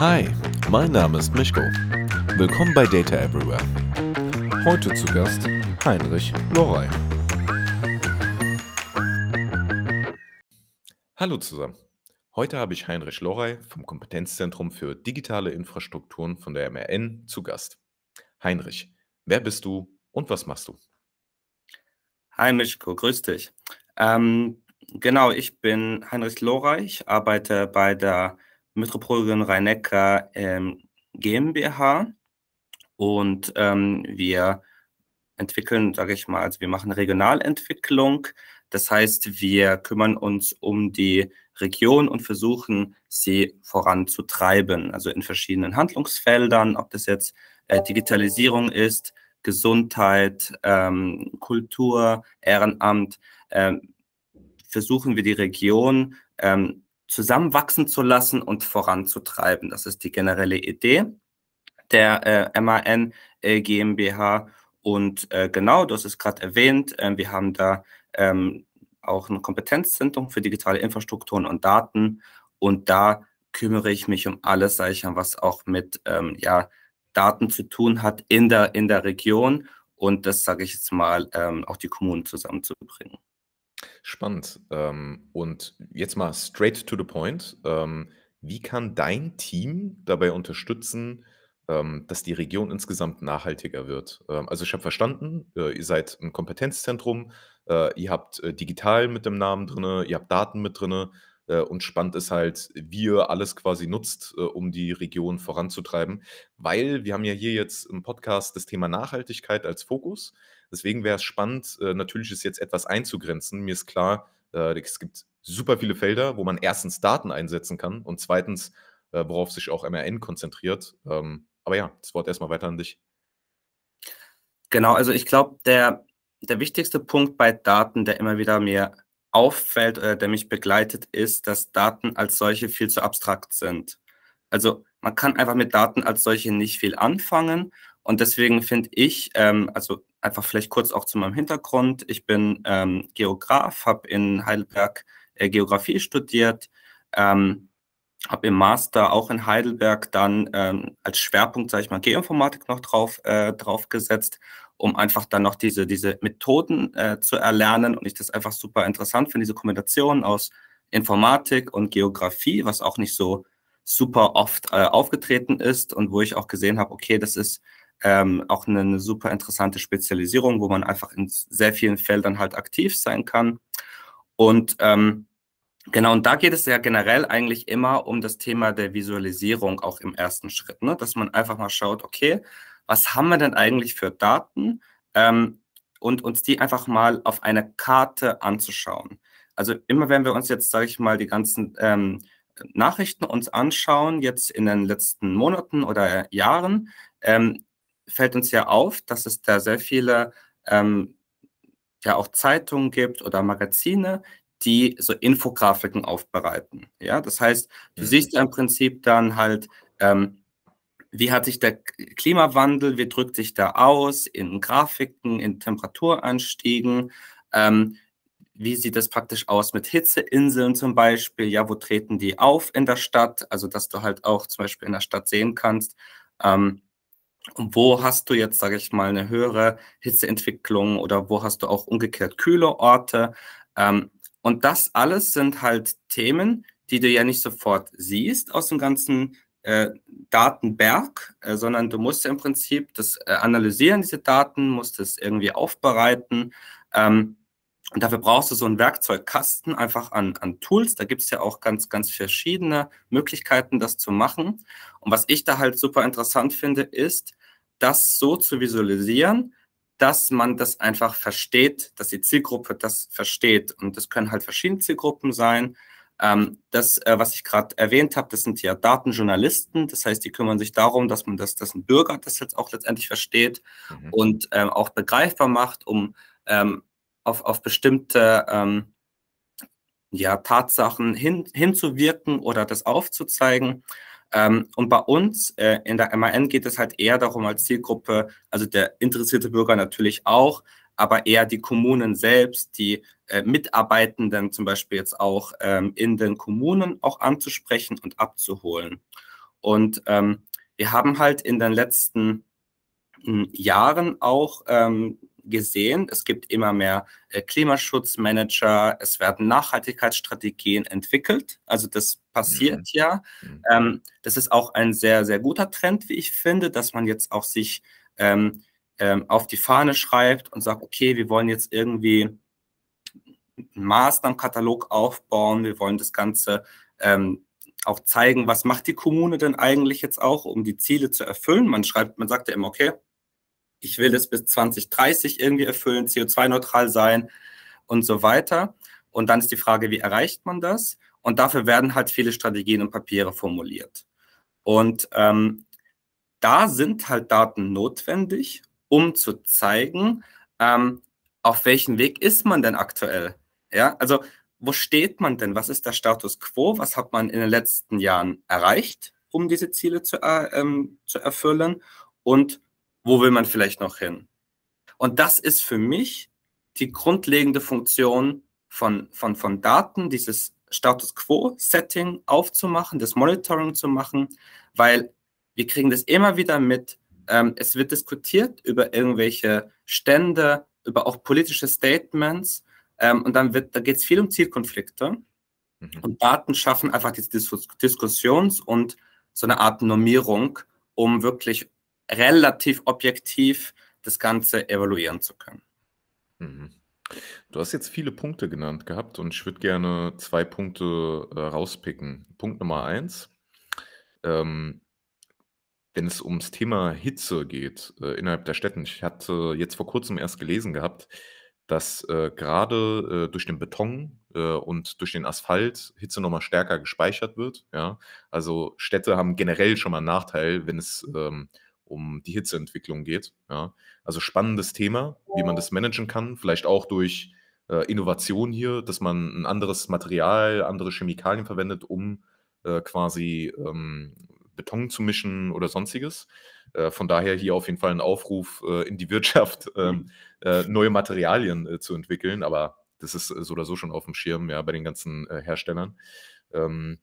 Hi, mein Name ist Mischko. Willkommen bei Data Everywhere. Heute zu Gast Heinrich Lorey. Hallo zusammen. Heute habe ich Heinrich Lorey vom Kompetenzzentrum für digitale Infrastrukturen von der MRN zu Gast. Heinrich, wer bist du und was machst du? Hi Mischko, grüß dich. Ähm, genau, ich bin Heinrich Lorey, ich arbeite bei der Metropolregion Rhein-Neckar ähm, GmbH und ähm, wir entwickeln, sage ich mal, also wir machen Regionalentwicklung. Das heißt, wir kümmern uns um die Region und versuchen, sie voranzutreiben, also in verschiedenen Handlungsfeldern, ob das jetzt äh, Digitalisierung ist, Gesundheit, ähm, Kultur, Ehrenamt, ähm, versuchen wir die Region ähm, zusammenwachsen zu lassen und voranzutreiben. Das ist die generelle Idee der äh, MAN äh, GmbH. Und äh, genau, du hast es gerade erwähnt, äh, wir haben da ähm, auch ein Kompetenzzentrum für digitale Infrastrukturen und Daten. Und da kümmere ich mich um alles, sage ich was auch mit ähm, ja, Daten zu tun hat in der, in der Region und das, sage ich jetzt mal, ähm, auch die Kommunen zusammenzubringen. Spannend. Ähm, und jetzt mal straight to the point. Ähm, wie kann dein Team dabei unterstützen, ähm, dass die Region insgesamt nachhaltiger wird? Ähm, also ich habe verstanden, äh, ihr seid ein Kompetenzzentrum, äh, ihr habt äh, digital mit dem Namen drin, ihr habt Daten mit drin. Äh, und spannend ist halt, wie ihr alles quasi nutzt, äh, um die Region voranzutreiben. Weil wir haben ja hier jetzt im Podcast das Thema Nachhaltigkeit als Fokus. Deswegen wäre es spannend, äh, natürlich ist jetzt etwas einzugrenzen. Mir ist klar, es gibt super viele Felder, wo man erstens Daten einsetzen kann und zweitens, worauf sich auch MRN konzentriert. Ähm, aber ja, das Wort erstmal weiter an dich. Genau, also ich glaube, der, der wichtigste Punkt bei Daten, der immer wieder mir auffällt oder der mich begleitet, ist, dass Daten als solche viel zu abstrakt sind. Also man kann einfach mit Daten als solche nicht viel anfangen. Und deswegen finde ich, ähm, also einfach vielleicht kurz auch zu meinem Hintergrund. Ich bin ähm, Geograf, habe in Heidelberg äh, Geografie studiert, ähm, habe im Master auch in Heidelberg dann ähm, als Schwerpunkt, sage ich mal, Geoinformatik noch drauf, äh, drauf gesetzt um einfach dann noch diese, diese Methoden äh, zu erlernen. Und ich das einfach super interessant finde, diese Kombination aus Informatik und Geografie, was auch nicht so super oft äh, aufgetreten ist und wo ich auch gesehen habe, okay, das ist ähm, auch eine, eine, super interessante Spezialisierung, wo man einfach in sehr vielen Feldern halt aktiv sein kann. Und ähm, genau, und da geht es ja generell eigentlich immer um das Thema der Visualisierung auch im ersten Schritt, ne? dass man einfach mal schaut, okay, was haben wir denn eigentlich für Daten ähm, und uns die einfach mal auf einer Karte anzuschauen. Also immer wenn wir uns jetzt, sage ich mal, die ganzen ähm, Nachrichten uns anschauen, jetzt in den letzten Monaten oder Jahren, ähm, fällt uns ja auf, dass es da sehr viele ähm, ja auch Zeitungen gibt oder Magazine, die so Infografiken aufbereiten. Ja, das heißt, du mhm. siehst ja im Prinzip dann halt ähm, wie hat sich der Klimawandel, wie drückt sich da aus in Grafiken, in Temperaturanstiegen? Ähm, wie sieht das praktisch aus mit Hitzeinseln zum Beispiel? Ja, wo treten die auf in der Stadt? Also, dass du halt auch zum Beispiel in der Stadt sehen kannst, ähm, wo hast du jetzt, sage ich mal, eine höhere Hitzeentwicklung oder wo hast du auch umgekehrt kühle Orte? Ähm, und das alles sind halt Themen, die du ja nicht sofort siehst aus dem ganzen äh, Datenberg, äh, sondern du musst ja im Prinzip das äh, analysieren, diese Daten, musst es irgendwie aufbereiten. Ähm, und dafür brauchst du so einen Werkzeugkasten einfach an, an Tools. Da gibt es ja auch ganz, ganz verschiedene Möglichkeiten, das zu machen. Und was ich da halt super interessant finde, ist, das so zu visualisieren, dass man das einfach versteht, dass die Zielgruppe das versteht. Und das können halt verschiedene Zielgruppen sein. Ähm, das, äh, was ich gerade erwähnt habe, das sind ja Datenjournalisten. Das heißt, die kümmern sich darum, dass man das, dass ein Bürger das jetzt auch letztendlich versteht mhm. und ähm, auch begreifbar macht, um ähm, auf, auf bestimmte ja, Tatsachen hin, hinzuwirken oder das aufzuzeigen. Ähm, und bei uns äh, in der MAN geht es halt eher darum als Zielgruppe, also der interessierte Bürger natürlich auch, aber eher die Kommunen selbst, die äh, Mitarbeitenden zum Beispiel jetzt auch ähm, in den Kommunen auch anzusprechen und abzuholen. Und ähm, wir haben halt in den letzten hm, Jahren auch ähm, gesehen, es gibt immer mehr äh, Klimaschutzmanager, es werden Nachhaltigkeitsstrategien entwickelt. Also das passiert mhm. ja. Mhm. Ähm, das ist auch ein sehr, sehr guter Trend, wie ich finde, dass man jetzt auch sich ähm, ähm, auf die Fahne schreibt und sagt, okay, wir wollen jetzt irgendwie einen Maßnahmenkatalog aufbauen, wir wollen das Ganze ähm, auch zeigen, was macht die Kommune denn eigentlich jetzt auch, um die Ziele zu erfüllen. Man schreibt, man sagt ja immer, okay, ich will es bis 2030 irgendwie erfüllen, CO2-neutral sein und so weiter. Und dann ist die Frage, wie erreicht man das? Und dafür werden halt viele Strategien und Papiere formuliert. Und ähm, da sind halt Daten notwendig, um zu zeigen, ähm, auf welchem Weg ist man denn aktuell? Ja, also wo steht man denn? Was ist der Status quo? Was hat man in den letzten Jahren erreicht, um diese Ziele zu, äh, ähm, zu erfüllen? Und wo will man vielleicht noch hin? Und das ist für mich die grundlegende Funktion von, von, von Daten, dieses Status Quo-Setting aufzumachen, das Monitoring zu machen, weil wir kriegen das immer wieder mit. Ähm, es wird diskutiert über irgendwelche Stände, über auch politische Statements. Ähm, und dann wird, da geht es viel um Zielkonflikte. Mhm. Und Daten schaffen einfach diese Dis Diskussions- und so eine Art Normierung, um wirklich relativ objektiv das Ganze evaluieren zu können. Mhm. Du hast jetzt viele Punkte genannt gehabt und ich würde gerne zwei Punkte äh, rauspicken. Punkt Nummer eins. Ähm, wenn es ums Thema Hitze geht, äh, innerhalb der Städten. Ich hatte jetzt vor Kurzem erst gelesen gehabt, dass, äh, grade, äh, durch den Beton, äh, und durch den Asphalt Hitze noch mal stärker gespeichert wird, ja? Also, Städte haben generell schon mal 'n Nachteil, wenn es, ähm, um die Hitzeentwicklung geht, ja? Also, spannendes Thema, wie man das managen kann, vielleicht auch durch, äh, Innovation hier, dass man ein anderes Material, andere Chemikalien verwendet, um, äh, quasi, ähm, Beton zu mischen oder Sonstiges. Äh, von daher hier auf jeden Fall ein Aufruf äh, in die Wirtschaft, ähm, äh, neue Materialien äh, zu entwickeln. Aber das ist so oder so schon auf dem Schirm, ja, bei den ganzen Herstellern. Ähm,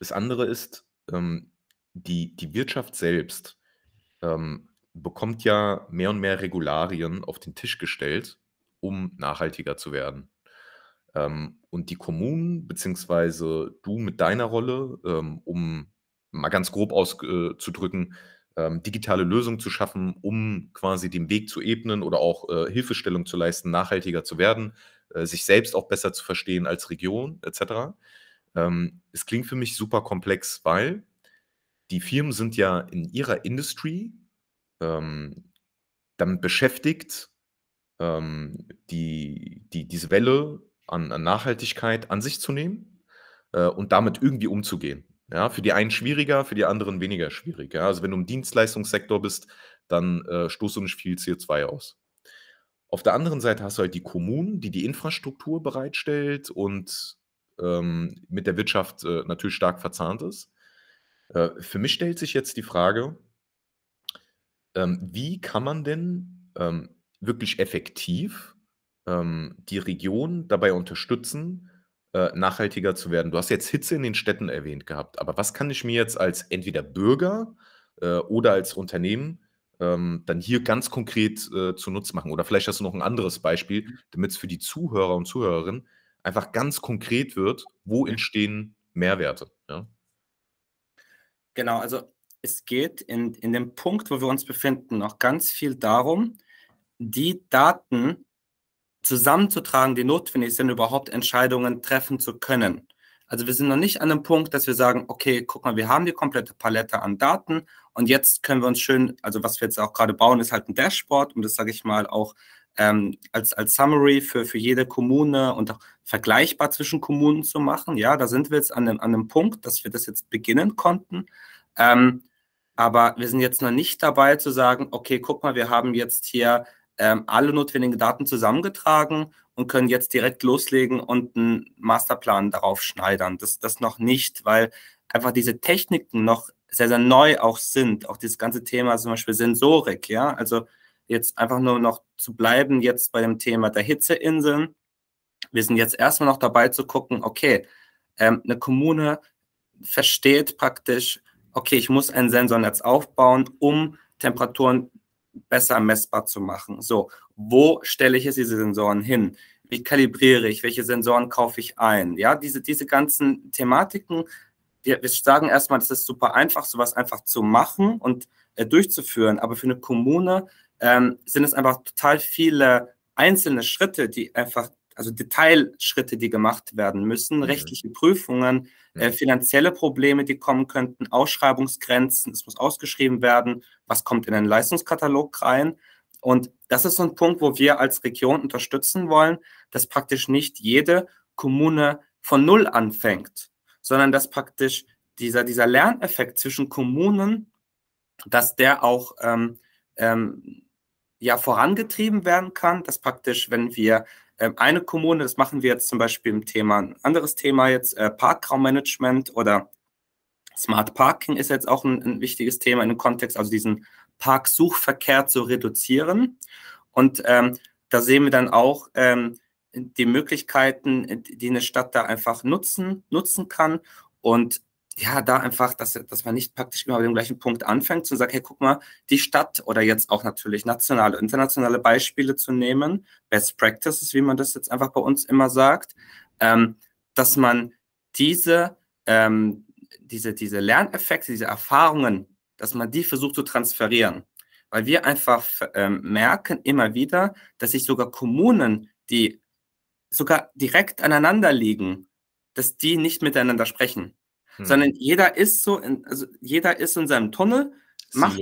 das andere ist, ähm, die, die Wirtschaft selbst ähm, bekommt ja mehr und mehr Regularien auf den Tisch gestellt, um nachhaltiger zu werden. Ähm, und die Kommunen, beziehungsweise du mit deiner Rolle, ähm, um mal ganz grob auszudrücken, ähm, digitale Lösungen zu schaffen, um quasi den Weg zu ebnen oder auch äh, Hilfestellung zu leisten, nachhaltiger zu werden, äh, sich selbst auch besser zu verstehen als Region etc. Ähm, es klingt für mich super komplex, weil die Firmen sind ja in ihrer Industry ähm, damit beschäftigt, ähm, die, die, diese Welle an, an Nachhaltigkeit an sich zu nehmen äh, und damit irgendwie umzugehen. Ja, für die einen schwieriger, für die anderen weniger schwierig. Ja, also wenn du im Dienstleistungssektor bist, dann äh, stoßt du nicht viel CO2 aus. Auf der anderen Seite hast du halt die Kommunen, die die Infrastruktur bereitstellt und ähm, mit der Wirtschaft äh, natürlich stark verzahnt ist. Äh, für mich stellt sich jetzt die Frage, ähm, wie kann man denn ähm, wirklich effektiv ähm, die Region dabei unterstützen, äh, nachhaltiger zu werden? Du hast jetzt Hitze in den Städten erwähnt gehabt, aber was kann ich mir jetzt als entweder Bürger äh, oder als Unternehmen ähm, dann hier ganz konkret äh, zunutze machen? Oder vielleicht hast du noch ein anderes Beispiel, mhm. damit es für die Zuhörer und Zuhörerinnen einfach ganz konkret wird, wo entstehen Mehrwerte, ja? Genau, also es geht in, in dem Punkt, wo wir uns befinden, noch ganz viel darum, die Daten zusammenzutragen, die notwendig sind, überhaupt Entscheidungen treffen zu können. Also wir sind noch nicht an einem Punkt, dass wir sagen, okay, guck mal, wir haben die komplette Palette an Daten und jetzt können wir uns schön, also was wir jetzt auch gerade bauen, ist halt ein Dashboard, um das, sage ich mal, auch ähm, als, als Summary für, für jede Kommune und auch vergleichbar zwischen Kommunen zu machen. Ja, da sind wir jetzt an einem, an einem Punkt, dass wir das jetzt beginnen konnten. Ähm, aber wir sind jetzt noch nicht dabei zu sagen, okay, guck mal, wir haben jetzt hier ähm, alle notwendigen Daten zusammengetragen und können jetzt direkt loslegen und einen Masterplan darauf schneidern. Das, das noch nicht, weil einfach diese Techniken noch sehr, sehr neu auch sind. Auch dieses ganze Thema zum Beispiel Sensorik, ja. Also jetzt einfach nur noch zu bleiben jetzt bei dem Thema der Hitzeinseln. Wir sind jetzt erstmal noch dabei zu gucken, okay, ähm, eine Kommune versteht praktisch okay, ich muss ein Sensornetz aufbauen, um Temperaturen besser messbar zu machen. So, wo stelle ich jetzt diese Sensoren hin? Wie kalibriere ich? Welche Sensoren kaufe ich ein? Ja, diese, diese ganzen Thematiken, wir, wir sagen erstmal, das ist super einfach, sowas einfach zu machen und äh, durchzuführen. Aber für eine Kommune ähm, sind es einfach total viele einzelne Schritte, die einfach, also Detailschritte, die gemacht werden müssen, mhm. rechtliche Prüfungen, äh, mhm. finanzielle Probleme, die kommen könnten, Ausschreibungsgrenzen, es muss ausgeschrieben werden, was kommt in den Leistungskatalog rein. Und das ist so ein Punkt, wo wir als Region unterstützen wollen, dass praktisch nicht jede Kommune von Null anfängt, sondern dass praktisch dieser, dieser Lerneffekt zwischen Kommunen, dass der auch ähm, ähm, ja, vorangetrieben werden kann, dass praktisch, wenn wir ähm, eine Kommune, das machen wir jetzt zum Beispiel im Thema, ein anderes Thema jetzt, äh, Parkraummanagement oder Smart Parking ist jetzt auch ein, ein wichtiges Thema in dem Kontext, also diesen Parksuchverkehr zu reduzieren. Und ähm, da sehen wir dann auch ähm, die Möglichkeiten, die eine Stadt da einfach nutzen, nutzen kann. Und ja, da einfach, dass, dass man nicht praktisch immer bei dem gleichen Punkt anfängt und sagt, hey, guck mal, die Stadt oder jetzt auch natürlich nationale, internationale Beispiele zu nehmen, Best Practices, wie man das jetzt einfach bei uns immer sagt, ähm, dass man diese, ähm, diese, diese Lerneffekte, diese Erfahrungen, dass man die versucht zu transferieren. Weil wir einfach ähm, merken immer wieder, dass sich sogar Kommunen, die sogar direkt aneinander liegen, dass die nicht miteinander sprechen hm. sondern jeder ist so, in, also jeder ist in seinem Tunnel, macht,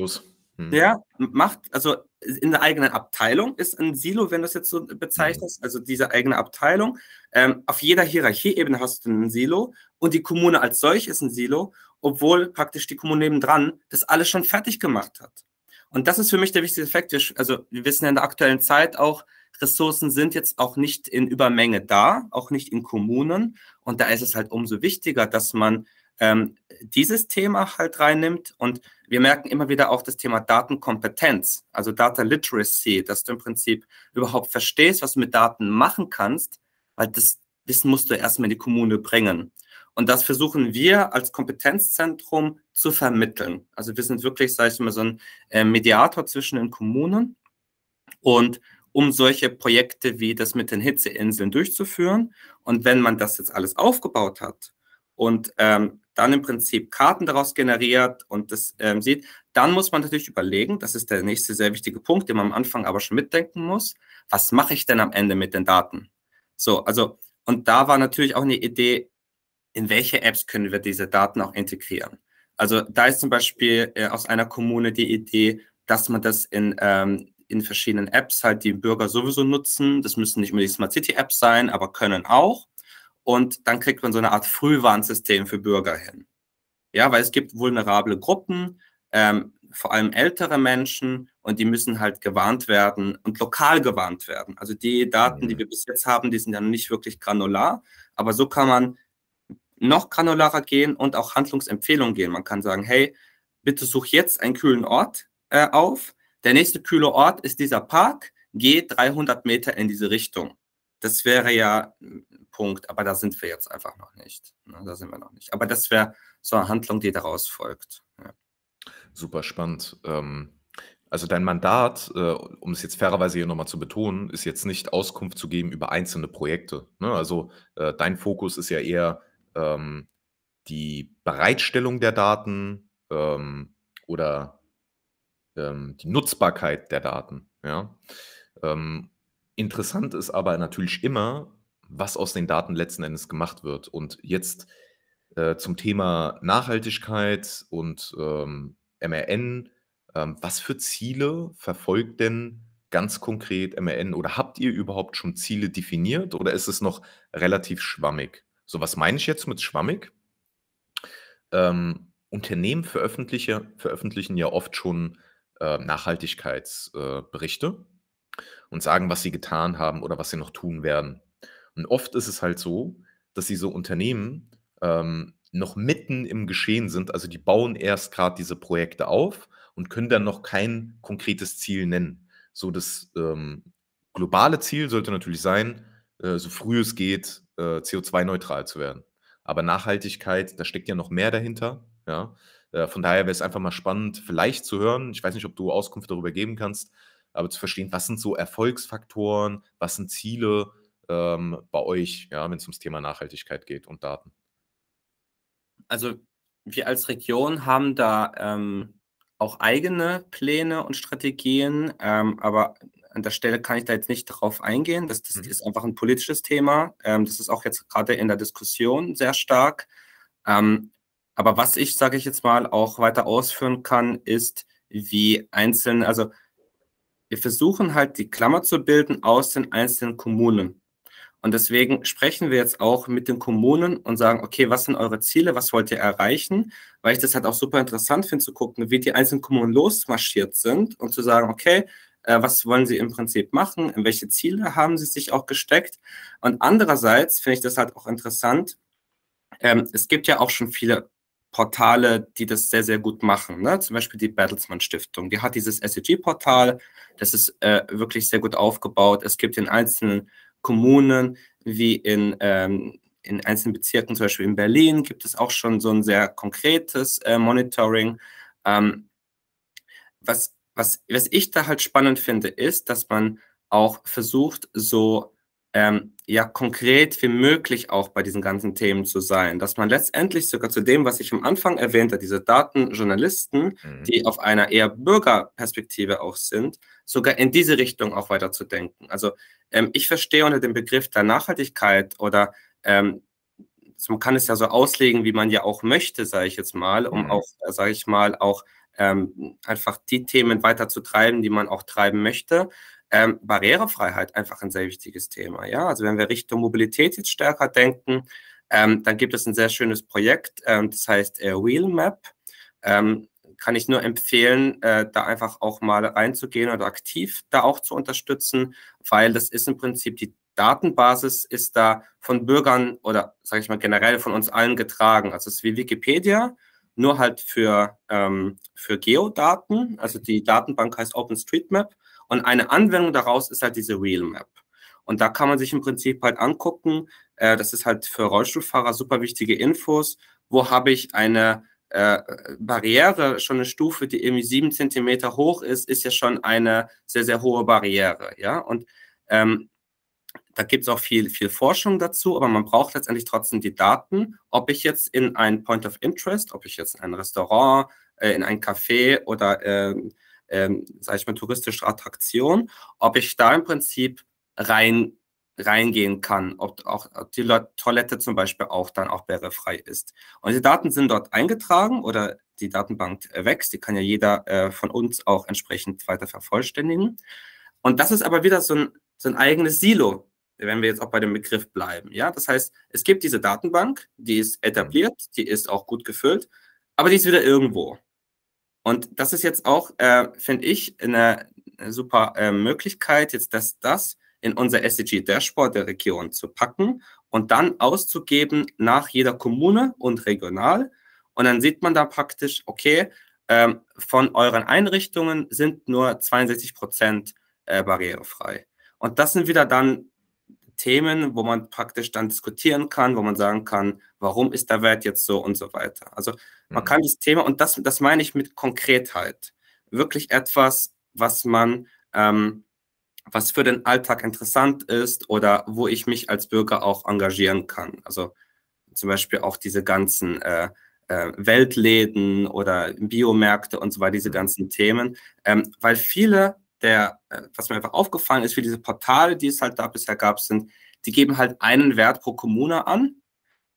hm. der macht, also in der eigenen Abteilung ist ein Silo, wenn du es jetzt so bezeichnest, hm. also diese eigene Abteilung. Ähm, auf jeder Hierarchieebene hast du ein Silo und die Kommune als solch ist ein Silo, obwohl praktisch die Kommune nebendran das alles schon fertig gemacht hat. Und das ist für mich der wichtigste Effekt. Wir, also wir wissen ja in der aktuellen Zeit auch, Ressourcen sind jetzt auch nicht in Übermenge da, auch nicht in Kommunen. Und da ist es halt umso wichtiger, dass man ähm, dieses Thema halt reinnimmt. Und wir merken immer wieder auch das Thema Datenkompetenz, also Data Literacy, dass du im Prinzip überhaupt verstehst, was du mit Daten machen kannst, weil das Wissen musst du erstmal in die Kommune bringen. Und das versuchen wir als Kompetenzzentrum zu vermitteln. Also wir sind wirklich, sage ich mal, so ein äh, Mediator zwischen den Kommunen und um solche Projekte wie das mit den Hitzeinseln durchzuführen. Und wenn man das jetzt alles aufgebaut hat und ähm, dann im Prinzip Karten daraus generiert und das ähm, sieht, dann muss man natürlich überlegen, das ist der nächste sehr wichtige Punkt, den man am Anfang aber schon mitdenken muss, was mache ich denn am Ende mit den Daten? So, also, und da war natürlich auch eine Idee, in welche Apps können wir diese Daten auch integrieren? Also da ist zum Beispiel äh, aus einer Kommune die Idee, dass man das in, ähm, in verschiedenen Apps halt die Bürger sowieso nutzen. Das müssen nicht unbedingt Smart City Apps sein, aber können auch und dann kriegt man so eine Art Frühwarnsystem für Bürger hin. Ja, weil es gibt vulnerable Gruppen, ähm, vor allem ältere Menschen und die müssen halt gewarnt werden und lokal gewarnt werden. Also die Daten, die mhm. wir bis jetzt haben, die sind ja nicht wirklich granular, aber so kann man noch granularer gehen und auch Handlungsempfehlungen gehen. Man kann sagen, hey, bitte such jetzt einen kühlen Ort äh, auf. Der nächste kühle Ort ist dieser Park. Geh 300 Meter in diese Richtung. Das wäre ja Punkt, aber da sind wir jetzt einfach noch nicht. Ne? Da sind wir noch nicht. Aber das wäre so eine Handlung, die daraus folgt. Ja. Super spannend. Ähm, also dein Mandat, äh, um es jetzt fairerweise hier nochmal zu betonen, ist jetzt nicht Auskunft zu geben über einzelne Projekte. Ne? Also äh, dein Fokus ist ja eher ähm, die Bereitstellung der Daten ähm, oder ähm, die Nutzbarkeit der Daten. Ja? Ähm, interessant ist aber natürlich immer, was aus den Daten letzten Endes gemacht wird. Und jetzt äh, zum Thema Nachhaltigkeit und ähm, MRN. Ähm, was für Ziele verfolgt denn ganz konkret MRN oder habt ihr überhaupt schon Ziele definiert oder ist es noch relativ schwammig? So, was meine ich jetzt mit schwammig? Ähm, Unternehmen veröffentlichen, ja oft schon äh, Nachhaltigkeitsberichte äh, und sagen, was sie getan haben oder was sie noch tun werden. Und oft ist es halt so, dass diese Unternehmen ähm, noch mitten im Geschehen sind. Also die bauen erst gerade diese Projekte auf und können dann noch kein konkretes Ziel nennen. So das ähm, globale Ziel sollte natürlich sein, äh, so früh es geht, äh, CO2-neutral zu werden. Aber Nachhaltigkeit, da steckt ja noch mehr dahinter. Ja? Äh, von daher wäre es einfach mal spannend, vielleicht zu hören, ich weiß nicht, ob du Auskunft darüber geben kannst, aber zu verstehen, was sind so Erfolgsfaktoren, was sind Ziele ähm, bei euch, ja, wenn es ums Thema Nachhaltigkeit geht und Daten? Also wir als Region haben da ähm, auch eigene Pläne und Strategien, ähm, aber an der Stelle kann ich da jetzt nicht drauf eingehen. Das, das mhm. ist einfach ein politisches Thema. Ähm, das ist auch jetzt gerade in der Diskussion sehr stark. Ähm, aber was ich, sage ich jetzt mal, auch weiter ausführen kann, ist, wie einzelne, also wir versuchen halt die Klammer zu bilden aus den einzelnen Kommunen. Und deswegen sprechen wir jetzt auch mit den Kommunen und sagen, okay, was sind eure Ziele, was wollt ihr erreichen? Weil ich das halt auch super interessant finde zu gucken, wie die einzelnen Kommunen losmarschiert sind und zu sagen, okay, äh, was wollen sie im Prinzip machen, in welche Ziele haben sie sich auch gesteckt. Und andererseits finde ich das halt auch interessant. Ähm, es gibt ja auch schon viele Portale, die das sehr, sehr gut machen. Ne? Zum Beispiel die Bertelsmann Stiftung. Die hat dieses SEG-Portal, das ist äh, wirklich sehr gut aufgebaut. Es gibt in einzelnen Kommunen wie in, ähm, in einzelnen Bezirken, zum Beispiel in Berlin, gibt es auch schon so ein sehr konkretes äh, Monitoring. Ähm, was, was, was ich da halt spannend finde, ist, dass man auch versucht, so ähm, ja konkret wie möglich auch bei diesen ganzen Themen zu sein, dass man letztendlich sogar zu dem, was ich am Anfang erwähnte, diese Datenjournalisten, mhm. die auf einer eher Bürgerperspektive auch sind, sogar in diese Richtung auch weiter zu denken. Also ähm, ich verstehe unter dem Begriff der Nachhaltigkeit oder ähm, man kann es ja so auslegen, wie man ja auch möchte, sage ich jetzt mal, um mhm. auch, sage ich mal, auch ähm, einfach die Themen weiter zu treiben, die man auch treiben möchte. Ähm, Barrierefreiheit einfach ein sehr wichtiges Thema. Ja, also wenn wir Richtung Mobilität jetzt stärker denken, ähm, dann gibt es ein sehr schönes Projekt, ähm, das heißt äh, Wheelmap. Ähm, kann ich nur empfehlen, äh, da einfach auch mal reinzugehen oder aktiv da auch zu unterstützen, weil das ist im Prinzip die Datenbasis ist da von Bürgern oder sage ich mal generell von uns allen getragen. Also es ist wie Wikipedia, nur halt für, ähm, für Geodaten. Also die Datenbank heißt OpenStreetMap und eine Anwendung daraus ist halt diese Wheelmap. Und da kann man sich im Prinzip halt angucken, äh, das ist halt für Rollstuhlfahrer super wichtige Infos, wo habe ich eine äh, Barriere, schon eine Stufe, die irgendwie sieben Zentimeter hoch ist, ist ja schon eine sehr, sehr hohe Barriere. Ja, und ähm, da gibt es auch viel, viel Forschung dazu, aber man braucht letztendlich trotzdem die Daten, ob ich jetzt in ein Point of Interest, ob ich jetzt in ein Restaurant, äh, in ein Café oder äh, ähm, sage ich mal, touristische Attraktion, ob ich da im Prinzip rein reingehen kann, ob auch die Toilette zum Beispiel auch dann auch barrierefrei ist. Und die Daten sind dort eingetragen oder die Datenbank wächst, die kann ja jeder äh, von uns auch entsprechend weiter vervollständigen. Und das ist aber wieder so ein, so ein eigenes Silo, wenn wir jetzt auch bei dem Begriff bleiben. Ja, das heißt, es gibt diese Datenbank, die ist etabliert, die ist auch gut gefüllt, aber die ist wieder irgendwo. Und das ist jetzt auch, äh, finde ich, eine, super äh, Möglichkeit, jetzt dass das in unser SDG-Dashboard der Region zu packen und dann auszugeben nach jeder Kommune und regional. Und dann sieht man da praktisch, okay, ähm, von euren Einrichtungen sind nur 62 Prozent äh, barrierefrei. Und das sind wieder dann Themen, wo man praktisch dann diskutieren kann, wo man sagen kann, warum ist der Wert jetzt so und so weiter. Also man mhm. kann das Thema, und das, das meine ich mit Konkretheit, wirklich etwas, was man, ähm, was für den Alltag interessant ist oder wo ich mich als Bürger auch engagieren kann. Also zum Beispiel auch diese ganzen äh, äh, Weltläden oder Biomärkte und so weiter, diese mhm. ganzen Themen, ähm, weil viele der, äh, was mir einfach aufgefallen ist, für diese Portale, die es halt da bisher gab, sind, die geben halt einen Wert pro Kommune an,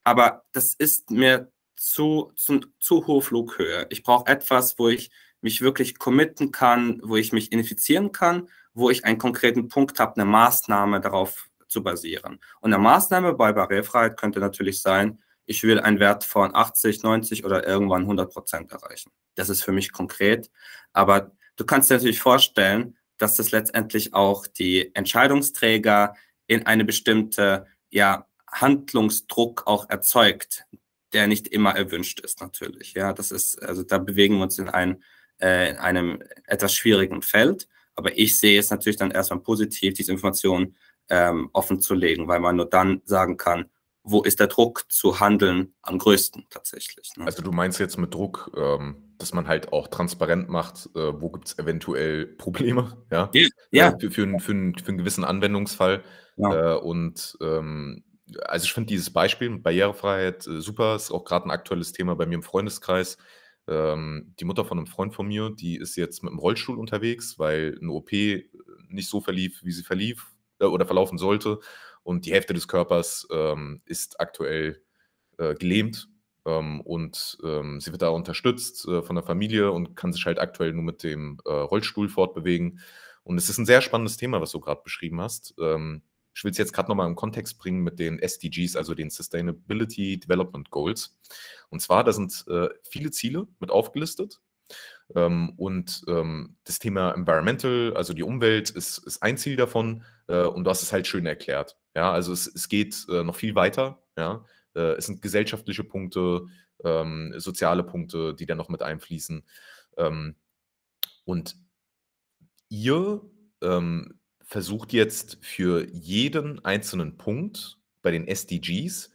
aber das ist mir zu, zu, zu hohe Flughöhe. Ich brauche etwas, wo ich mich wirklich committen kann, wo ich mich infizieren kann, wo ich einen konkreten Punkt habe, eine Maßnahme darauf zu basieren. Und eine Maßnahme bei Barrierefreiheit könnte natürlich sein, ich will einen Wert von 80, 90 oder irgendwann 100 Prozent erreichen. Das ist für mich konkret. Aber du kannst dir natürlich vorstellen, dass das letztendlich auch die Entscheidungsträger in eine bestimmte ja, Handlungsdruck auch erzeugt, der nicht immer erwünscht ist natürlich. Ja, das ist, also da bewegen wir uns in, ein, äh, in einem etwas schwierigen Feld. Aber ich sehe es natürlich dann erstmal positiv, diese Information ähm, offen zu legen, weil man nur dann sagen kann, wo ist der Druck zu handeln am größten tatsächlich. Ne? Also du meinst jetzt mit Druck, ähm, dass man halt auch transparent macht, äh, wo gibt es eventuell Probleme, ja? Ja. Äh, für, für, einen, für, einen, für einen gewissen Anwendungsfall. Ja. Äh, und ähm, also ich finde dieses Beispiel mit Barrierefreiheit äh, super, ist auch gerade ein aktuelles Thema bei mir im Freundeskreis. Ähm, die Mutter von einem Freund von mir, die ist jetzt mit dem Rollstuhl unterwegs, weil eine OP nicht so verlief, wie sie verlief äh, oder verlaufen sollte und die Hälfte des Körpers ähm, ist aktuell äh, gelähmt ähm, und ähm, sie wird da unterstützt äh, von der Familie und kann sich halt aktuell nur mit dem äh, Rollstuhl fortbewegen. Und es ist ein sehr spannendes Thema, was du gerade beschrieben hast. Ähm, ich will es jetzt gerade nochmal im Kontext bringen mit den SDGs, also den Sustainability Development Goals. Und zwar, da sind äh, viele Ziele mit aufgelistet. Ähm, und ähm, das Thema Environmental, also die Umwelt, ist, ist ein Ziel davon. Äh, und du hast es halt schön erklärt. Ja, also es, es geht äh, noch viel weiter. Ja, äh, es sind gesellschaftliche Punkte, ähm, soziale Punkte, die da noch mit einfließen. Ähm, und ihr ähm, versucht jetzt für jeden einzelnen Punkt bei den SDGs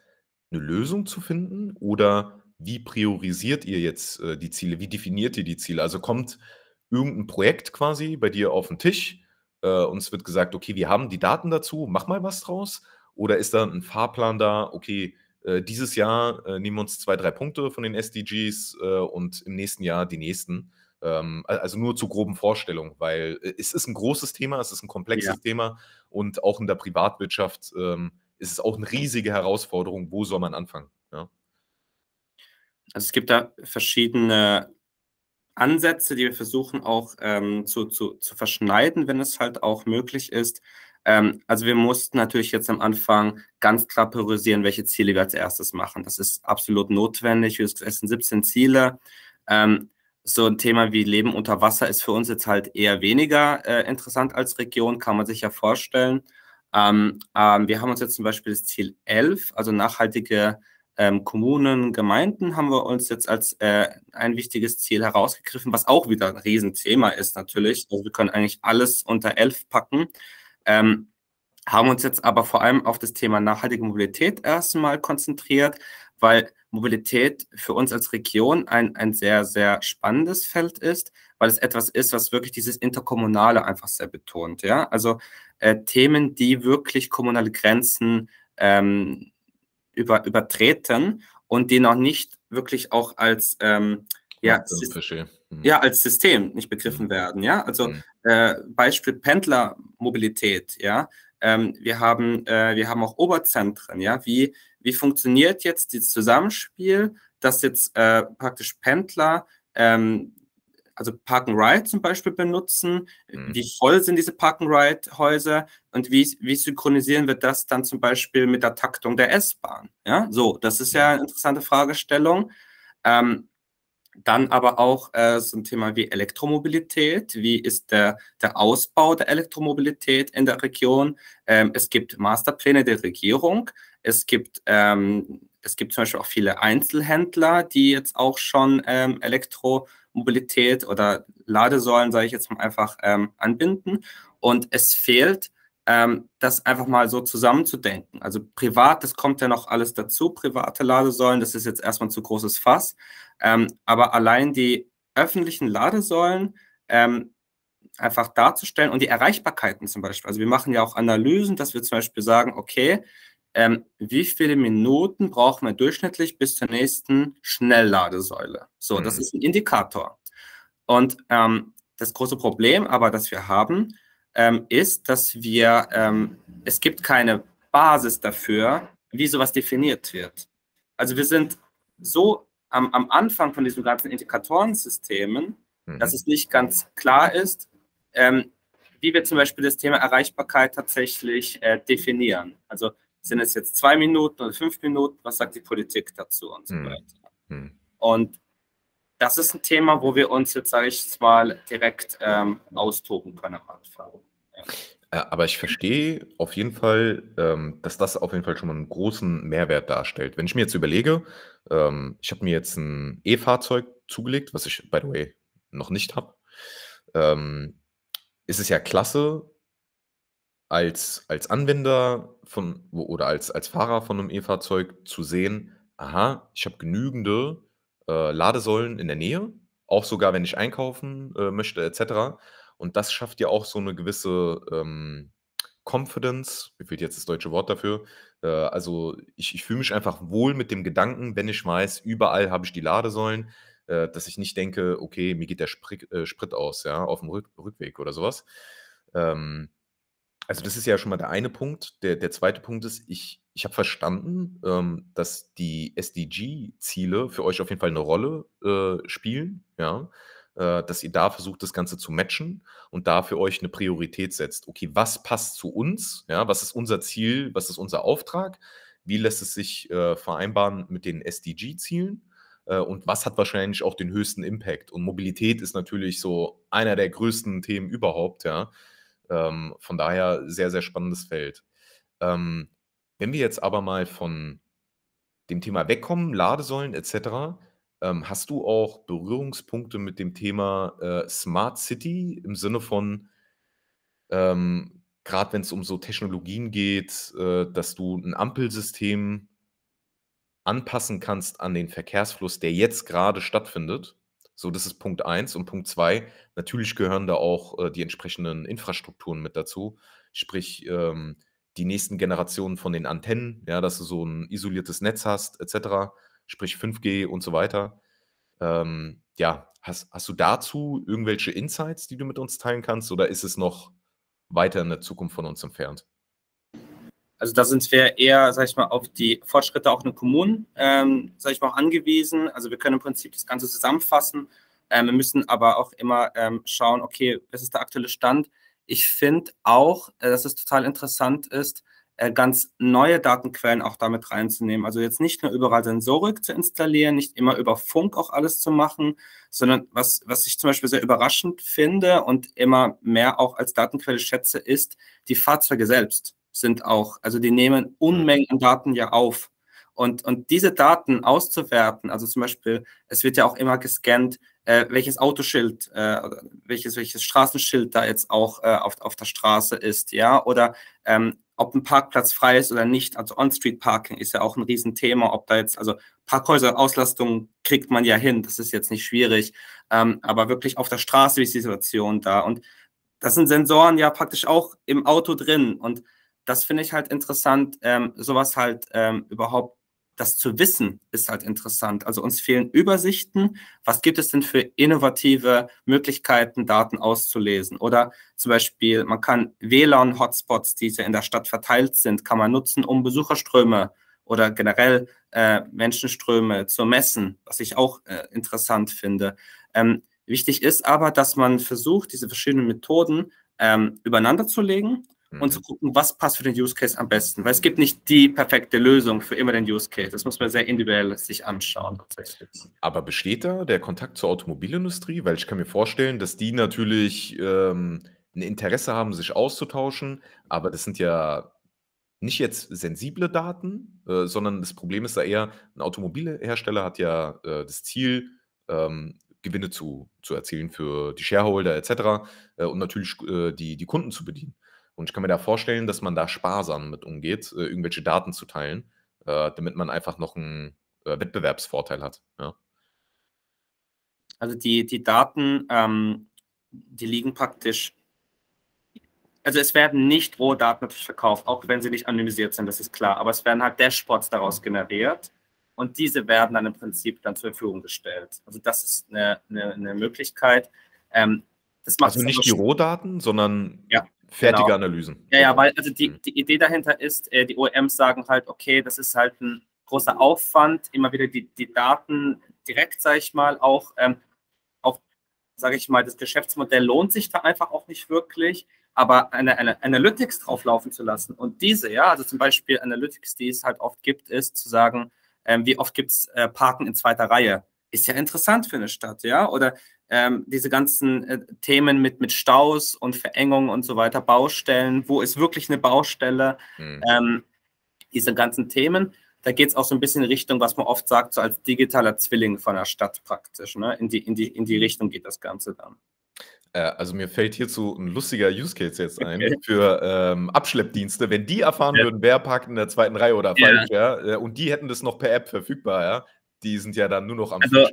eine Lösung zu finden oder wie priorisiert ihr jetzt äh, die Ziele? Wie definiert ihr die Ziele? Also kommt irgendein Projekt quasi bei dir auf den Tisch äh, und es wird gesagt, okay, wir haben die Daten dazu, mach mal was draus. Oder ist da ein Fahrplan da, okay, dieses Jahr äh, nehmen wir uns zwei, drei Punkte von den SDGs äh, und im nächsten Jahr die nächsten. Ähm, also nur zu groben Vorstellungen, weil äh, es ist ein großes Thema, es ist ein komplexes ja. Thema und auch in der Privatwirtschaft ähm, ist es auch eine riesige Herausforderung, wo soll man anfangen? Ja? Also es gibt da verschiedene Ansätze, die wir versuchen auch ähm, zu, zu, zu verschneiden, wenn es halt auch möglich ist. Ähm, also wir mussten natürlich jetzt am Anfang ganz klar priorisieren, welche Ziele wir als erstes machen. Das ist absolut notwendig. Es sind 17 Ziele. Ähm, so ein Thema wie Leben unter Wasser ist für uns jetzt halt eher weniger äh, interessant als Region, kann man sich ja vorstellen. Ähm, ähm, wir haben uns jetzt zum Beispiel das Ziel 11, also nachhaltige ähm, Kommunen, Gemeinden haben wir uns jetzt als äh, ein wichtiges Ziel herausgegriffen, was auch wieder ein Riesenthema ist natürlich. Also wir können eigentlich alles unter elf packen. Ähm, haben uns jetzt aber vor allem auf das Thema nachhaltige Mobilität erstmal konzentriert, weil Mobilität für uns als Region ein, ein sehr, sehr spannendes Feld ist, weil es etwas ist, was wirklich dieses Interkommunale einfach sehr betont. Ja? Also äh, Themen, die wirklich kommunale Grenzen ähm, über, übertreten und die noch nicht wirklich auch als ähm, ja, ja, mhm. ja, als System nicht begriffen mhm. werden. Ja, also mhm. äh, Beispiel Pendlermobilität. Ja, ähm, wir haben äh, wir haben auch Oberzentren. Ja, wie wie funktioniert jetzt das Zusammenspiel, dass jetzt äh, praktisch Pendler ähm, also Park and Ride zum Beispiel benutzen. Mhm. Wie voll sind diese Park and Ride Häuser und wie, wie synchronisieren wir das dann zum Beispiel mit der Taktung der S-Bahn? Ja, so, das ist ja eine interessante Fragestellung. Ähm, dann aber auch äh, so ein Thema wie Elektromobilität. Wie ist der, der Ausbau der Elektromobilität in der Region? Ähm, es gibt Masterpläne der Regierung. Es gibt, ähm, es gibt zum Beispiel auch viele Einzelhändler, die jetzt auch schon ähm, Elektro Mobilität oder Ladesäulen, sage ich jetzt mal einfach, ähm, anbinden. Und es fehlt, ähm, das einfach mal so zusammenzudenken. Also privat, das kommt ja noch alles dazu, private Ladesäulen, das ist jetzt erstmal zu großes Fass. Ähm, aber allein die öffentlichen Ladesäulen ähm, einfach darzustellen und die Erreichbarkeiten zum Beispiel. Also wir machen ja auch Analysen, dass wir zum Beispiel sagen, okay, ähm, wie viele Minuten brauchen wir durchschnittlich bis zur nächsten Schnellladesäule. So, mhm. das ist ein Indikator. Und ähm, das große Problem aber, das wir haben, ähm, ist, dass wir, ähm, es gibt keine Basis dafür, wie sowas definiert wird. Also wir sind so am, am Anfang von diesen ganzen Indikatorensystemen, mhm. dass es nicht ganz klar ist, ähm, wie wir zum Beispiel das Thema Erreichbarkeit tatsächlich äh, definieren. Also sind es jetzt zwei Minuten oder fünf Minuten? Was sagt die Politik dazu und so hm. weiter? Hm. Und das ist ein Thema, wo wir uns jetzt, sage ich mal, direkt ähm, austoben können am Anfang. Ja. Äh, aber ich verstehe auf jeden Fall, ähm, dass das auf jeden Fall schon mal einen großen Mehrwert darstellt. Wenn ich mir jetzt überlege, ähm, ich habe mir jetzt ein E-Fahrzeug zugelegt, was ich, by the way, noch nicht habe, ähm, ist es ja klasse, als, als Anwender von oder als, als Fahrer von einem E-Fahrzeug zu sehen, aha, ich habe genügende äh, Ladesäulen in der Nähe, auch sogar wenn ich einkaufen äh, möchte, etc. Und das schafft ja auch so eine gewisse ähm, Confidence, mir fehlt jetzt das deutsche Wort dafür. Äh, also ich, ich fühle mich einfach wohl mit dem Gedanken, wenn ich weiß, überall habe ich die Ladesäulen, äh, dass ich nicht denke, okay, mir geht der Sprit, äh, Sprit aus, ja, auf dem Rück, Rückweg oder sowas. Ähm, also das ist ja schon mal der eine Punkt. Der, der zweite Punkt ist, ich, ich habe verstanden, ähm, dass die SDG-Ziele für euch auf jeden Fall eine Rolle äh, spielen, ja, dass ihr da versucht, das Ganze zu matchen und da für euch eine Priorität setzt. Okay, was passt zu uns? Ja, was ist unser Ziel? Was ist unser Auftrag? Wie lässt es sich äh, vereinbaren mit den SDG-Zielen? Äh, und was hat wahrscheinlich auch den höchsten Impact? Und Mobilität ist natürlich so einer der größten Themen überhaupt, ja. Ähm, von daher sehr, sehr spannendes Feld. Ähm, wenn wir jetzt aber mal von dem Thema wegkommen, Ladesäulen etc., ähm, hast du auch Berührungspunkte mit dem Thema äh, Smart City im Sinne von, ähm, gerade wenn es um so Technologien geht, äh, dass du ein Ampelsystem anpassen kannst an den Verkehrsfluss, der jetzt gerade stattfindet? So, das ist Punkt 1. Und Punkt 2, natürlich gehören da auch äh, die entsprechenden Infrastrukturen mit dazu. Sprich, ähm, die nächsten Generationen von den Antennen, ja, dass du so ein isoliertes Netz hast, etc., sprich 5G und so weiter. Ähm, ja, hast, hast du dazu irgendwelche Insights, die du mit uns teilen kannst, oder ist es noch weiter in der Zukunft von uns entfernt? Also da sind wir eher, sag ich mal, auf die Fortschritte auch in den Kommunen, ähm, sag ich mal, auch angewiesen. Also wir können im Prinzip das Ganze zusammenfassen. Ähm, wir müssen aber auch immer ähm, schauen, okay, was ist der aktuelle Stand? Ich finde auch, äh, dass es total interessant ist, ganz neue Datenquellen auch damit reinzunehmen. Also jetzt nicht nur überall Sensorik zu installieren, nicht immer über Funk auch alles zu machen, sondern was, was ich zum Beispiel sehr überraschend finde und immer mehr auch als Datenquelle schätze, ist die Fahrzeuge selbst sind auch, also die nehmen Unmengen an Daten ja auf. Und, und diese Daten auszuwerten, also zum Beispiel, es wird ja auch immer gescannt, äh, welches Autoschild, äh, welches, welches Straßenschild da jetzt auch äh, auf, auf der Straße ist, ja, oder ähm, ob ein Parkplatz frei ist oder nicht. Also On-Street-Parking ist ja auch ein Riesenthema, ob da jetzt, also Parkhäuser-Auslastung kriegt man ja hin, das ist jetzt nicht schwierig, ähm, aber wirklich auf der Straße ist die Situation da. Und das sind Sensoren ja praktisch auch im Auto drin. Und das finde ich halt interessant, ähm, sowas halt ähm, überhaupt, das zu wissen, ist halt interessant. Also uns fehlen Übersichten. Was gibt es denn für innovative Möglichkeiten, Daten auszulesen? Oder zum Beispiel, man kann WLAN-Hotspots, die in der Stadt verteilt sind, kann man nutzen, um Besucherströme oder generell äh, Menschenströme zu messen, was ich auch äh, interessant finde. Ähm, wichtig ist aber, dass man versucht, diese verschiedenen Methoden ähm, übereinander zu legen und zu mhm. gucken, was passt für den Use Case am besten. Weil es gibt nicht die perfekte Lösung für immer den Use Case. Das muss man sehr individuell sich anschauen. Aber besteht da der Kontakt zur Automobilindustrie? Weil ich kann mir vorstellen, dass die natürlich ähm, ein Interesse haben, sich auszutauschen, aber das sind ja nicht jetzt sensible Daten, äh, sondern das Problem ist da eher, ein Automobilhersteller hat ja äh, das Ziel, ähm, Gewinne zu, zu erzielen für die Shareholder etc. Äh, und natürlich äh, die, die Kunden zu bedienen. Und ich kann mir da vorstellen, dass man da sparsam mit umgeht, äh, irgendwelche Daten zu teilen, äh, damit man einfach noch einen äh, Wettbewerbsvorteil hat. Ja. Also die, die Daten, ähm, die liegen praktisch, also es werden nicht Rohdaten verkauft, auch wenn sie nicht anonymisiert sind, das ist klar, aber es werden halt Dashboards daraus generiert und diese werden dann im Prinzip dann zur Verfügung gestellt. Also das ist eine, eine, eine Möglichkeit. Ähm, also nicht die Rohdaten, sondern ja. Fertige genau. Analysen. Ja, ja, weil also die, mhm. die Idee dahinter ist, äh, die OEMs sagen halt, okay, das ist halt ein großer Aufwand, immer wieder die, die Daten direkt, sage ich mal, auch ähm, auf, sage ich mal, das Geschäftsmodell lohnt sich da einfach auch nicht wirklich, aber eine, eine Analytics drauflaufen zu lassen und diese, ja, also zum Beispiel Analytics, die es halt oft gibt, ist zu sagen, ähm, wie oft gibt es äh, Parken in zweiter Reihe, ist ja interessant für eine Stadt, ja, oder ähm, diese ganzen äh, Themen mit, mit Staus und Verengungen und so weiter, Baustellen, wo ist wirklich eine Baustelle, mhm. ähm, diese ganzen Themen. Da geht es auch so ein bisschen in Richtung, was man oft sagt, so als digitaler Zwilling von der Stadt praktisch. Ne? In, die, in, die, in die Richtung geht das Ganze dann. Äh, also mir fällt hierzu ein lustiger Use Case jetzt ein okay. für ähm, Abschleppdienste. Wenn die erfahren ja. würden, wer parkt in der zweiten Reihe oder falsch, ja. ja, äh, und die hätten das noch per App verfügbar, ja, die sind ja dann nur noch am also,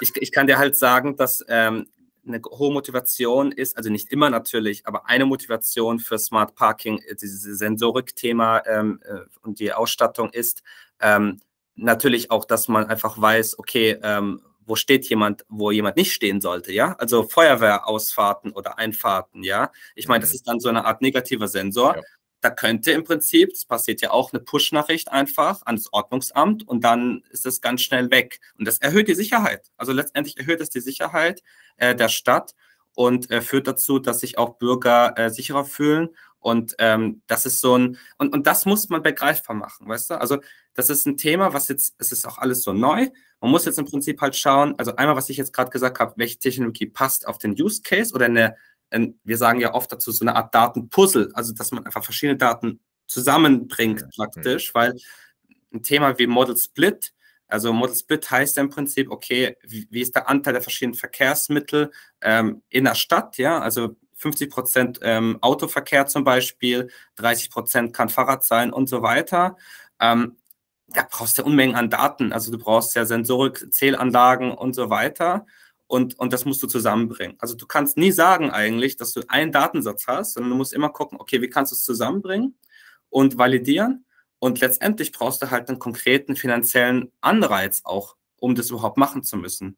ich, ich, kann dir halt sagen, dass ähm, eine hohe Motivation ist, also nicht immer natürlich, aber eine Motivation für Smart Parking, äh, dieses Sensorik-Thema ähm, äh, und die Ausstattung ist ähm, natürlich auch, dass man einfach weiß, okay, ähm, wo steht jemand, wo jemand nicht stehen sollte, ja? Also Feuerwehrausfahrten oder Einfahrten, ja? Ich meine, das mhm. ist dann so eine Art negativer Sensor. Ja. Da könnte im Prinzip, das passiert ja auch, eine Push-Nachricht einfach ans Ordnungsamt und dann ist es ganz schnell weg. Und das erhöht die Sicherheit. Also letztendlich erhöht es die Sicherheit äh, der Stadt und äh, führt dazu, dass sich auch Bürger äh, sicherer fühlen. Und ähm, das ist so ein, und, und das muss man begreifbar machen, weißt du? Also das ist ein Thema, was jetzt, es ist auch alles so neu. Man muss jetzt im Prinzip halt schauen, also einmal, was ich jetzt gerade gesagt habe, welche Technologie passt auf den Use Case oder eine, ein, wir sagen ja oft dazu, so eine Art Datenpuzzle, also dass man einfach verschiedene Daten zusammenbringt ja. praktisch, weil ein Thema wie Model Split, also Model Split heißt ja im Prinzip, okay, wie, wie ist der Anteil der verschiedenen Verkehrsmittel ähm, in der Stadt, ja, also 50 Prozent ähm, Autoverkehr zum Beispiel, 30 Prozent kann Fahrrad sein und so weiter. Ähm, da brauchst du Unmengen an Daten. Also du brauchst ja Sensorik, Zählanlagen und so weiter. Und, und das musst du zusammenbringen. Also du kannst nie sagen eigentlich, dass du einen Datensatz hast, sondern du musst immer gucken, okay, wie kannst du es zusammenbringen und validieren. Und letztendlich brauchst du halt einen konkreten finanziellen Anreiz auch, um das überhaupt machen zu müssen.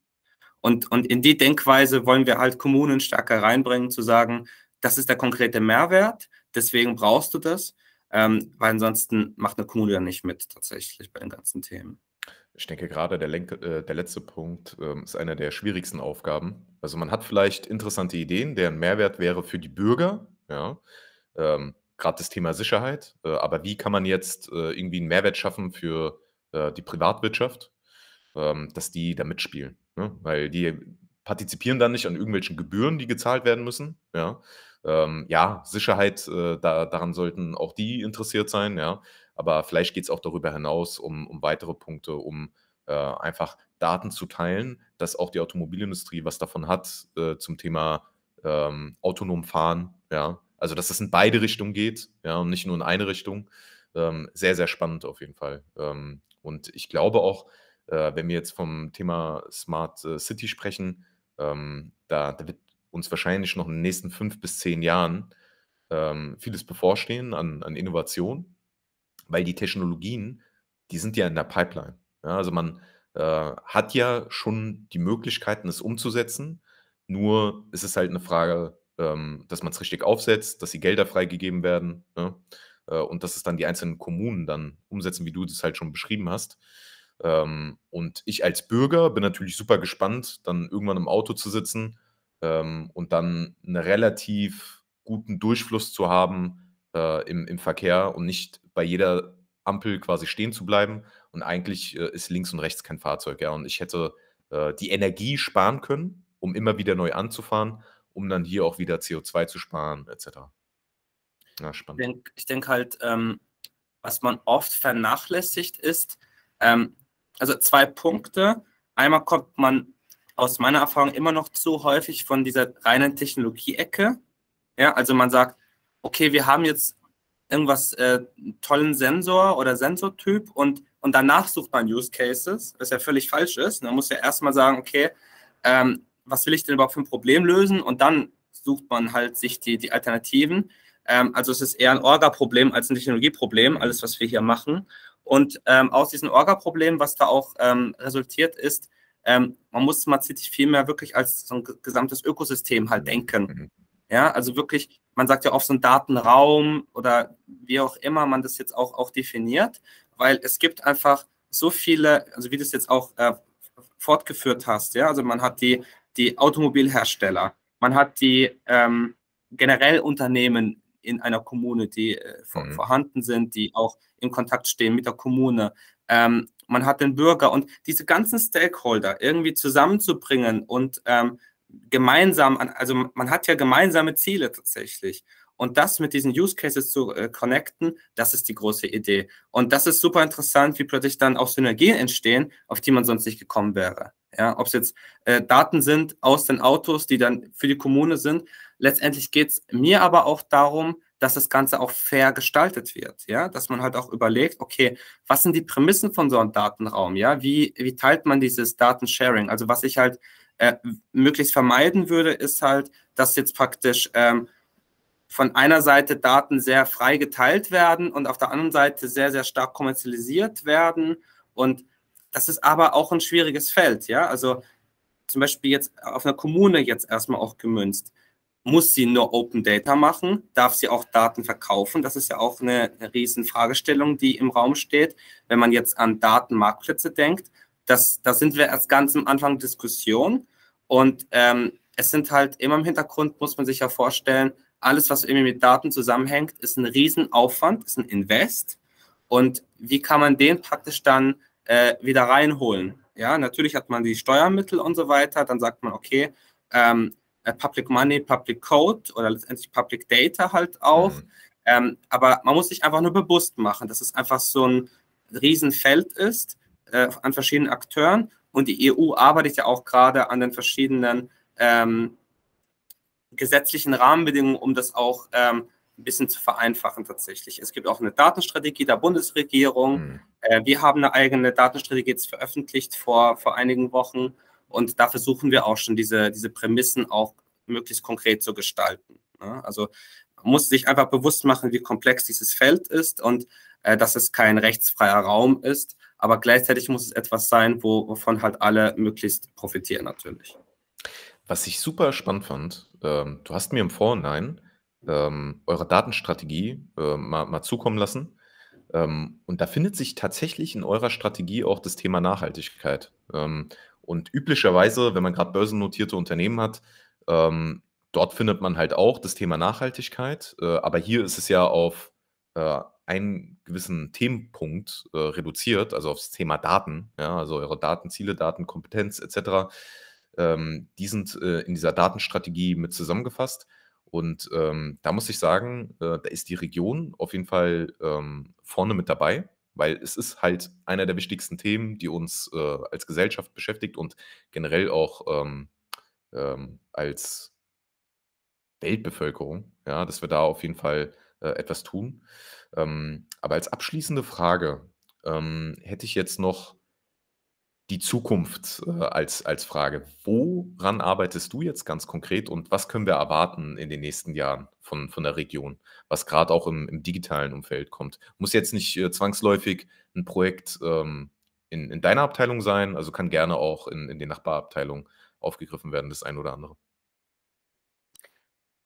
Und, und in die Denkweise wollen wir halt Kommunen stärker reinbringen, zu sagen, das ist der konkrete Mehrwert, deswegen brauchst du das ähm, weil ansonsten macht eine Kommune ja nicht mit tatsächlich bei den ganzen Themen. Ich denke gerade der, Lenk äh, der letzte Punkt ähm, ist einer der schwierigsten Aufgaben. Also man hat vielleicht interessante Ideen, deren Mehrwert wäre für die Bürger, ja, ähm, gerade das Thema Sicherheit. Äh, aber wie kann man jetzt äh, irgendwie einen Mehrwert schaffen für äh, die Privatwirtschaft, ähm, dass die da mitspielen? Ne? Weil die partizipieren dann nicht an irgendwelchen Gebühren, die gezahlt werden müssen, ja, ähm, ja, Sicherheit, äh, da, daran sollten auch die interessiert sein, ja. Aber vielleicht geht es auch darüber hinaus um, um weitere Punkte, um äh, einfach Daten zu teilen, dass auch die Automobilindustrie was davon hat äh, zum Thema ähm, autonom fahren, ja. Also dass es in beide Richtungen geht, ja, und nicht nur in eine Richtung. Ähm, sehr, sehr spannend auf jeden Fall. Ähm, und ich glaube auch, äh, wenn wir jetzt vom Thema Smart äh, City sprechen, ähm, da, da wird uns wahrscheinlich noch in den nächsten fünf bis zehn Jahren ähm, vieles bevorstehen an, an Innovation, weil die Technologien, die sind ja in der Pipeline. Ja, also man äh, hat ja schon die Möglichkeiten, es umzusetzen, nur ist es halt eine Frage, ähm, dass man es richtig aufsetzt, dass die Gelder freigegeben werden ja, äh, und dass es dann die einzelnen Kommunen dann umsetzen, wie du das halt schon beschrieben hast. Ähm, und ich als Bürger bin natürlich super gespannt, dann irgendwann im Auto zu sitzen ähm, und dann einen relativ guten Durchfluss zu haben äh, im, im Verkehr und nicht bei jeder Ampel quasi stehen zu bleiben. Und eigentlich äh, ist links und rechts kein Fahrzeug. Ja. Und ich hätte äh, die Energie sparen können, um immer wieder neu anzufahren, um dann hier auch wieder CO2 zu sparen, etc. Ja, spannend. Ich denke denk halt, ähm, was man oft vernachlässigt ist, ähm, also zwei Punkte. Einmal kommt man aus meiner Erfahrung immer noch zu häufig von dieser reinen Technologie-Ecke. Ja, also man sagt, okay, wir haben jetzt irgendwas, äh, tollen Sensor oder Sensortyp und, und danach sucht man Use Cases, was ja völlig falsch ist. Man muss ja erstmal sagen, okay, ähm, was will ich denn überhaupt für ein Problem lösen? Und dann sucht man halt sich die, die Alternativen. Ähm, also es ist eher ein Orga-Problem als ein Technologieproblem, alles, was wir hier machen. Und ähm, aus diesem Orga-Problem, was da auch ähm, resultiert, ist, ähm, man muss City viel mehr wirklich als so ein gesamtes Ökosystem halt denken. Mhm. Ja, also wirklich, man sagt ja oft so ein Datenraum oder wie auch immer man das jetzt auch, auch definiert, weil es gibt einfach so viele, also wie du es jetzt auch äh, fortgeführt hast, ja, also man hat die, die Automobilhersteller, man hat die ähm, generell Unternehmen in einer Kommune, die äh, mhm. vorhanden sind, die auch in Kontakt stehen mit der Kommune. Ähm, man hat den Bürger und diese ganzen Stakeholder irgendwie zusammenzubringen und ähm, gemeinsam, also man hat ja gemeinsame Ziele tatsächlich. Und das mit diesen Use Cases zu äh, connecten, das ist die große Idee. Und das ist super interessant, wie plötzlich dann auch Synergien entstehen, auf die man sonst nicht gekommen wäre. Ja, ob es jetzt äh, Daten sind aus den Autos, die dann für die Kommune sind. Letztendlich geht es mir aber auch darum, dass das Ganze auch fair gestaltet wird, ja, dass man halt auch überlegt, okay, was sind die Prämissen von so einem Datenraum, ja, wie, wie teilt man dieses Datensharing? Also was ich halt äh, möglichst vermeiden würde, ist halt, dass jetzt praktisch ähm, von einer Seite Daten sehr frei geteilt werden und auf der anderen Seite sehr, sehr stark kommerzialisiert werden. Und das ist aber auch ein schwieriges Feld, ja. Also zum Beispiel jetzt auf einer Kommune jetzt erstmal auch gemünzt. Muss sie nur Open Data machen? Darf sie auch Daten verkaufen? Das ist ja auch eine, eine riesen Fragestellung, die im Raum steht. Wenn man jetzt an Datenmarktplätze denkt, das, da sind wir erst ganz am Anfang Diskussion. Und ähm, es sind halt immer im Hintergrund, muss man sich ja vorstellen, alles, was irgendwie mit Daten zusammenhängt, ist ein Riesenaufwand, ist ein Invest. Und wie kann man den praktisch dann äh, wieder reinholen? Ja, natürlich hat man die Steuermittel und so weiter. Dann sagt man, okay, ähm, äh, Public Money, Public Code oder letztendlich Public Data halt auch. Mhm. Ähm, aber man muss sich einfach nur bewusst machen, dass es einfach so ein Riesenfeld ist äh, an verschiedenen Akteuren. Und die EU arbeitet ja auch gerade an den verschiedenen ähm, gesetzlichen Rahmenbedingungen, um das auch ähm, ein bisschen zu vereinfachen tatsächlich. Es gibt auch eine Datenstrategie der Bundesregierung. Mhm. Äh, wir haben eine eigene Datenstrategie jetzt veröffentlicht vor, vor einigen Wochen und da versuchen wir auch schon diese, diese Prämissen auch möglichst konkret zu gestalten. Ne? Also man muss sich einfach bewusst machen, wie komplex dieses Feld ist und äh, dass es kein rechtsfreier Raum ist, aber gleichzeitig muss es etwas sein, wo, wovon halt alle möglichst profitieren natürlich. Was ich super spannend fand, ähm, du hast mir im Vorhinein ähm, eure Datenstrategie äh, mal, mal zukommen lassen. Ähm, und da findet sich tatsächlich in eurer Strategie auch das Thema Nachhaltigkeit. Ähm, und üblicherweise, wenn man gerade börsennotierte Unternehmen hat, ähm, dort findet man halt auch das Thema Nachhaltigkeit. Äh, aber hier ist es ja auf äh, einen gewissen Themenpunkt äh, reduziert, also aufs Thema Daten, ja, also eure Datenziele, Datenkompetenz etc. Ähm, die sind äh, in dieser Datenstrategie mit zusammengefasst. Und ähm, da muss ich sagen, äh, da ist die Region auf jeden Fall ähm, vorne mit dabei, weil es ist halt einer der wichtigsten Themen, die uns äh, als Gesellschaft beschäftigt und generell auch ähm, ähm, als Weltbevölkerung, ja, dass wir da auf jeden Fall äh, etwas tun. Ähm, aber als abschließende Frage ähm, hätte ich jetzt noch die Zukunft äh, als, als Frage. Woran arbeitest du jetzt ganz konkret und was können wir erwarten in den nächsten Jahren von, von der Region, was gerade auch im, im digitalen Umfeld kommt? Muss jetzt nicht äh, zwangsläufig ein Projekt ähm, in, in deiner Abteilung sein, also kann gerne auch in, in den Nachbarabteilungen aufgegriffen werden, das ein oder andere.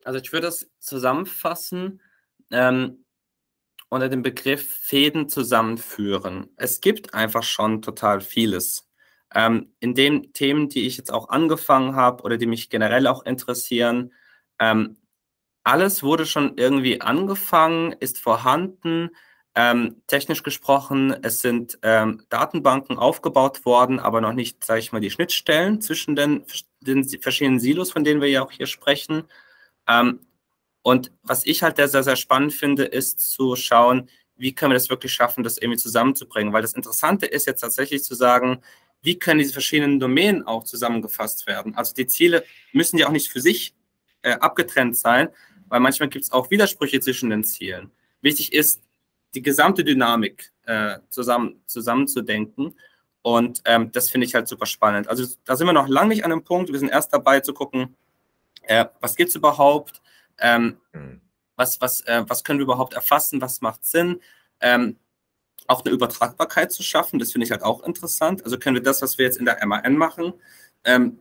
Also ich würde das zusammenfassen. Ähm, unter dem Begriff Fäden zusammenführen. Es gibt einfach schon total vieles. Ähm, in den Themen, die ich jetzt auch angefangen habe oder die mich generell auch interessieren, ähm, alles wurde schon irgendwie angefangen, ist vorhanden. Ähm, technisch gesprochen, es sind ähm, Datenbanken aufgebaut worden, aber noch nicht, sage ich mal, die Schnittstellen zwischen den, den verschiedenen Silos, von denen wir ja auch hier sprechen. Und was ich halt sehr, sehr spannend finde, ist zu schauen, wie können wir das wirklich schaffen, das irgendwie zusammenzubringen. Weil das Interessante ist jetzt tatsächlich zu sagen, wie können diese verschiedenen Domänen auch zusammengefasst werden. Also die Ziele müssen ja auch nicht für sich äh, abgetrennt sein, weil manchmal gibt es auch Widersprüche zwischen den Zielen. Wichtig ist, die gesamte Dynamik äh, zusammen, zusammenzudenken. Und ähm, das finde ich halt super spannend. Also da sind wir noch lange nicht an einem Punkt. Wir sind erst dabei zu gucken, äh, was gibt es überhaupt, ähm, mhm. was, was, äh, was können wir überhaupt erfassen, was macht Sinn. Ähm, auch eine Übertragbarkeit zu schaffen. Das finde ich halt auch interessant. Also können wir das, was wir jetzt in der MAN machen, ähm,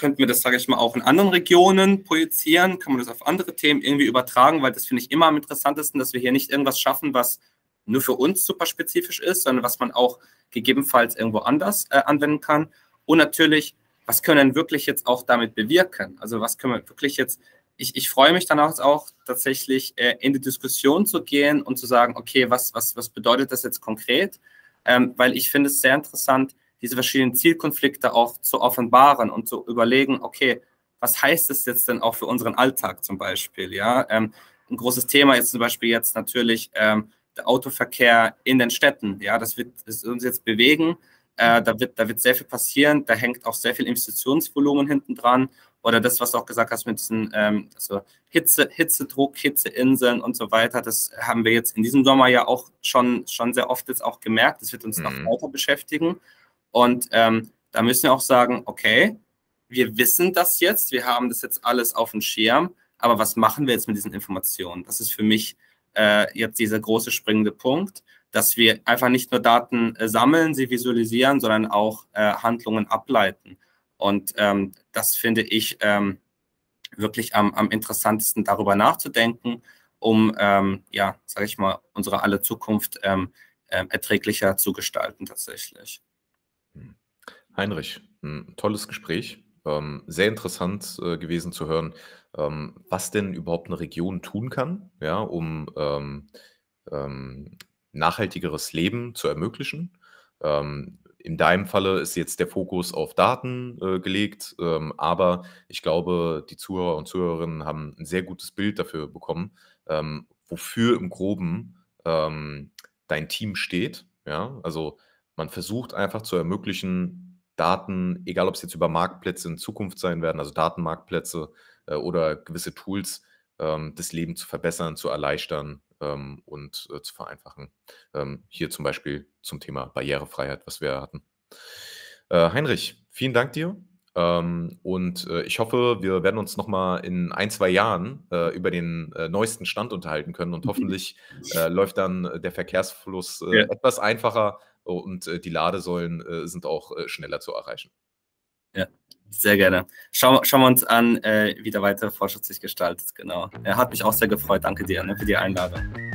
könnten wir das, sage ich mal, auch in anderen Regionen projizieren? Kann man das auf andere Themen irgendwie übertragen? Weil das finde ich immer am interessantesten, dass wir hier nicht irgendwas schaffen, was nur für uns super spezifisch ist, sondern was man auch gegebenenfalls irgendwo anders äh, anwenden kann. Und natürlich, was können wir wirklich jetzt auch damit bewirken? Also was können wir wirklich jetzt ich, ich freue mich dann auch, tatsächlich äh, in die Diskussion zu gehen und zu sagen, okay, was, was, was bedeutet das jetzt konkret? Ähm, weil ich finde es sehr interessant, diese verschiedenen Zielkonflikte auch zu offenbaren und zu überlegen, okay, was heißt das jetzt denn auch für unseren Alltag zum Beispiel? Ja, ähm, ein großes Thema ist zum Beispiel jetzt natürlich ähm, der Autoverkehr in den Städten. Ja, das wird das uns jetzt bewegen. Äh, da, wird, da wird sehr viel passieren. Da hängt auch sehr viel Investitionsvolumen hinten dran. Oder das, was du auch gesagt hast mit diesen ähm, also Hitze, Hitzedruck, Hitzeinseln und so weiter. Das haben wir jetzt in diesem Sommer ja auch schon, schon sehr oft jetzt auch gemerkt. Das wird uns mhm. noch weiter beschäftigen. Und ähm, da müssen wir auch sagen, okay, wir wissen das jetzt, wir haben das jetzt alles auf dem Schirm, aber was machen wir jetzt mit diesen Informationen? Das ist für mich äh, jetzt dieser große springende Punkt, dass wir einfach nicht nur Daten äh, sammeln, sie visualisieren, sondern auch äh, Handlungen ableiten. Und ähm, das finde ich ähm, wirklich am, am interessantesten darüber nachzudenken, um, ähm, ja, sage ich mal, unsere alle Zukunft ähm, äh, erträglicher zu gestalten tatsächlich. Hm. Heinrich, ein tolles Gespräch. Ähm, sehr interessant äh, gewesen zu hören, ähm, was denn überhaupt eine Region tun kann, ja, um ähm, ähm, nachhaltigeres Leben zu ermöglichen. Ähm, in deinem Falle ist jetzt der Fokus auf Daten äh, gelegt, ähm, aber ich glaube, die Zuhörer und Zuhörerinnen haben ein sehr gutes Bild dafür bekommen, ähm, wofür im Groben ähm, dein Team steht. Ja, also man versucht einfach zu ermöglichen, Daten, egal ob es jetzt über Marktplätze in Zukunft sein werden, also Datenmarktplätze äh, oder gewisse Tools, ähm, das Leben zu verbessern, zu erleichtern ähm, und äh, zu vereinfachen. Ähm, hier zum Beispiel zum Thema Barrierefreiheit, was wir hatten. Äh, Heinrich, vielen Dank dir. Ähm, und äh, ich hoffe, wir werden uns nochmal in ein, zwei Jahren äh, über den äh, neuesten Stand unterhalten können und hoffentlich äh, läuft dann der Verkehrsfluss ja. etwas einfacher und die Ladesäulen sind auch schneller zu erreichen. Ja, sehr gerne. Schauen, schauen wir uns an, wie der weitere Fortschritt sich gestaltet. Genau. Er hat mich auch sehr gefreut. Danke dir ne, für die Einladung.